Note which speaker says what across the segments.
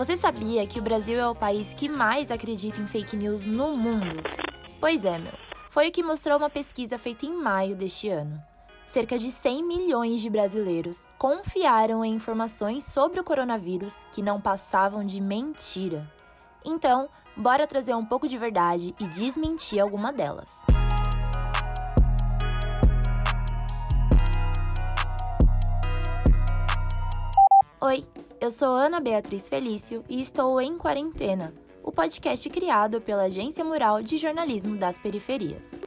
Speaker 1: Você sabia que o Brasil é o país que mais acredita em fake news no mundo? Pois é, meu. Foi o que mostrou uma pesquisa feita em maio deste ano. Cerca de 100 milhões de brasileiros confiaram em informações sobre o coronavírus que não passavam de mentira. Então, bora trazer um pouco de verdade e desmentir alguma delas. Oi, eu sou Ana Beatriz Felício e estou em Quarentena, o podcast criado pela Agência Mural de Jornalismo das Periferias.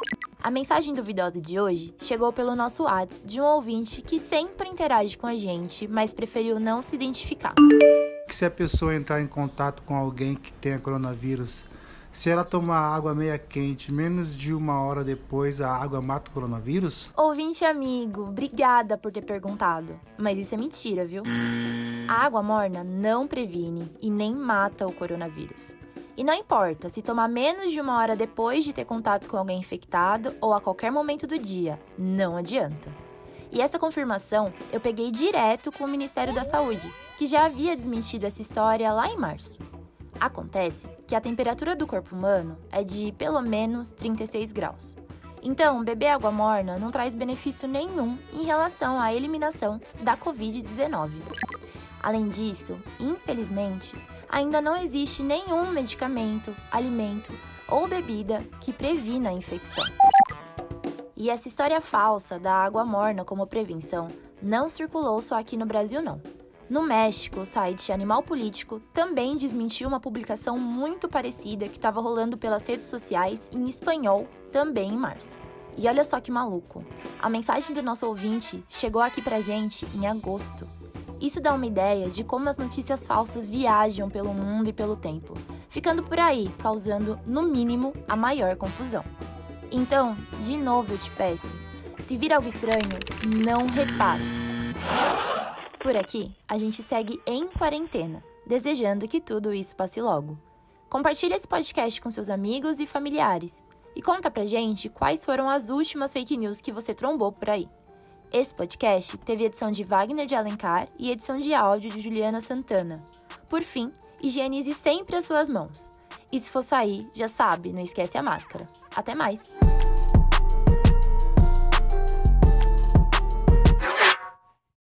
Speaker 1: A mensagem duvidosa de hoje chegou pelo nosso WhatsApp de um ouvinte que sempre interage com a gente, mas preferiu não se identificar.
Speaker 2: Se a pessoa entrar em contato com alguém que tenha coronavírus, se ela tomar água meia quente, menos de uma hora depois a água mata o coronavírus?
Speaker 1: Ouvinte amigo, obrigada por ter perguntado. Mas isso é mentira, viu? A água morna não previne e nem mata o coronavírus. E não importa se tomar menos de uma hora depois de ter contato com alguém infectado ou a qualquer momento do dia, não adianta. E essa confirmação eu peguei direto com o Ministério da Saúde, que já havia desmentido essa história lá em março. Acontece que a temperatura do corpo humano é de pelo menos 36 graus. Então, beber água morna não traz benefício nenhum em relação à eliminação da Covid-19. Além disso, infelizmente, ainda não existe nenhum medicamento, alimento ou bebida que previna a infecção. E essa história falsa da água morna como prevenção não circulou só aqui no Brasil, não. No México, o site Animal Político também desmentiu uma publicação muito parecida que estava rolando pelas redes sociais em espanhol também em março. E olha só que maluco. A mensagem do nosso ouvinte chegou aqui pra gente em agosto. Isso dá uma ideia de como as notícias falsas viajam pelo mundo e pelo tempo, ficando por aí, causando, no mínimo, a maior confusão. Então, de novo eu te peço, se vir algo estranho, não repasse. Por aqui, a gente segue em quarentena, desejando que tudo isso passe logo. Compartilhe esse podcast com seus amigos e familiares e conta pra gente quais foram as últimas fake news que você trombou por aí. Esse podcast teve edição de Wagner de Alencar e edição de áudio de Juliana Santana. Por fim, higienize sempre as suas mãos. E se for sair, já sabe, não esquece a máscara. Até mais!